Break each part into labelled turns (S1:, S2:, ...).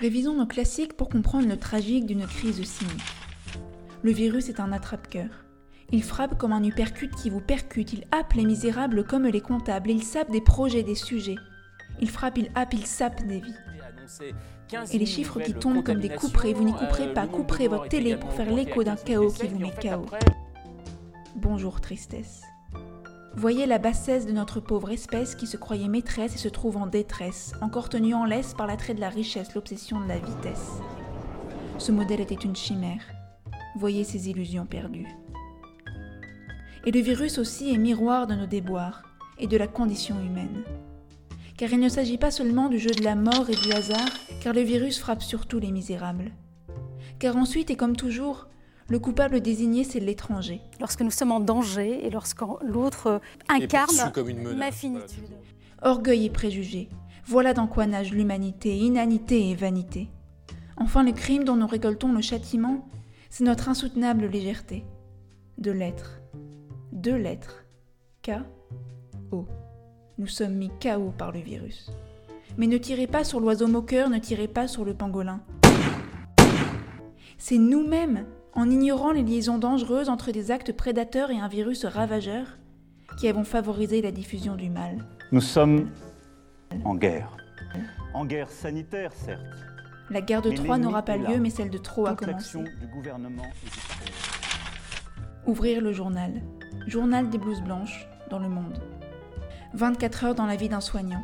S1: Révisons nos classiques pour comprendre le tragique d'une crise cynique. Le virus est un attrape-cœur. Il frappe comme un uppercut qui vous percute, il happe les misérables comme les comptables, il sape des projets, des sujets. Il frappe, il happe, il sape des vies. Et les chiffres qui tombent comme des couperets, vous n'y couperez pas, couperez votre télé pour faire l'écho d'un chaos qui vous met chaos. Bonjour tristesse. Voyez la bassesse de notre pauvre espèce qui se croyait maîtresse et se trouve en détresse, encore tenue en laisse par l'attrait de la richesse, l'obsession de la vitesse. Ce modèle était une chimère. Voyez ses illusions perdues. Et le virus aussi est miroir de nos déboires et de la condition humaine. Car il ne s'agit pas seulement du jeu de la mort et du hasard, car le virus frappe surtout les misérables. Car ensuite, et comme toujours, le coupable désigné, c'est l'étranger.
S2: Lorsque nous sommes en danger et lorsque l'autre incarne ma finitude.
S1: Orgueil et préjugés. Voilà dans quoi nage l'humanité, inanité et vanité. Enfin, le crime dont nous récoltons le châtiment, c'est notre insoutenable légèreté. De l'être. Deux lettres. K-O. Nous sommes mis KO par le virus. Mais ne tirez pas sur l'oiseau moqueur, ne tirez pas sur le pangolin. C'est nous-mêmes en ignorant les liaisons dangereuses entre des actes prédateurs et un virus ravageur, qui avons favorisé la diffusion du mal.
S3: Nous sommes en guerre. En guerre sanitaire, certes.
S1: La guerre de Troie n'aura pas lieu, mais celle de Troie a commencé.
S3: Du gouvernement
S1: Ouvrir le journal. Journal des blouses blanches dans le monde. 24 heures dans la vie d'un soignant.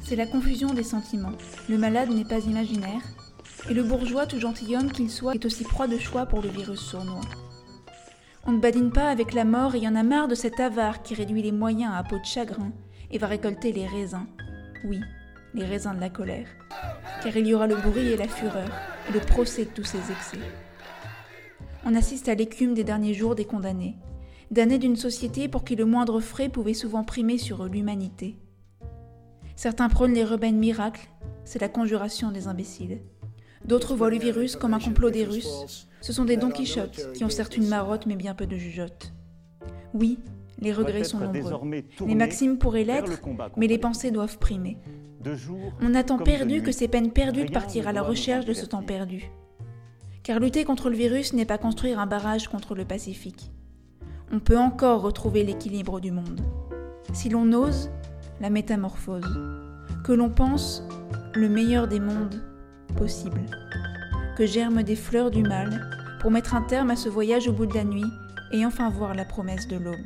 S1: C'est la confusion des sentiments. Le malade n'est pas imaginaire, et le bourgeois, tout gentilhomme qu'il soit, est aussi proie de choix pour le virus sournois. On ne badine pas avec la mort et y en a marre de cet avare qui réduit les moyens à peau de chagrin et va récolter les raisins. Oui, les raisins de la colère. Car il y aura le bruit et la fureur, et le procès de tous ces excès. On assiste à l'écume des derniers jours des condamnés, d'années d'une société pour qui le moindre frais pouvait souvent primer sur l'humanité. Certains prônent les rebelles miracles, c'est la conjuration des imbéciles. D'autres voient le virus comme un complot des Russes. Ce sont des Don Quichotte qui ont certes une marotte mais bien peu de jugeote. Oui, les regrets sont nombreux. Les maximes pourraient l'être, mais les pensées doivent primer. On a tant perdu que c'est peine perdue de partir à la recherche de ce temps perdu. Car lutter contre le virus n'est pas construire un barrage contre le Pacifique. On peut encore retrouver l'équilibre du monde. Si l'on ose, la métamorphose. Que l'on pense, le meilleur des mondes possible. Que germent des fleurs du mal pour mettre un terme à ce voyage au bout de la nuit et enfin voir la promesse de l'aube.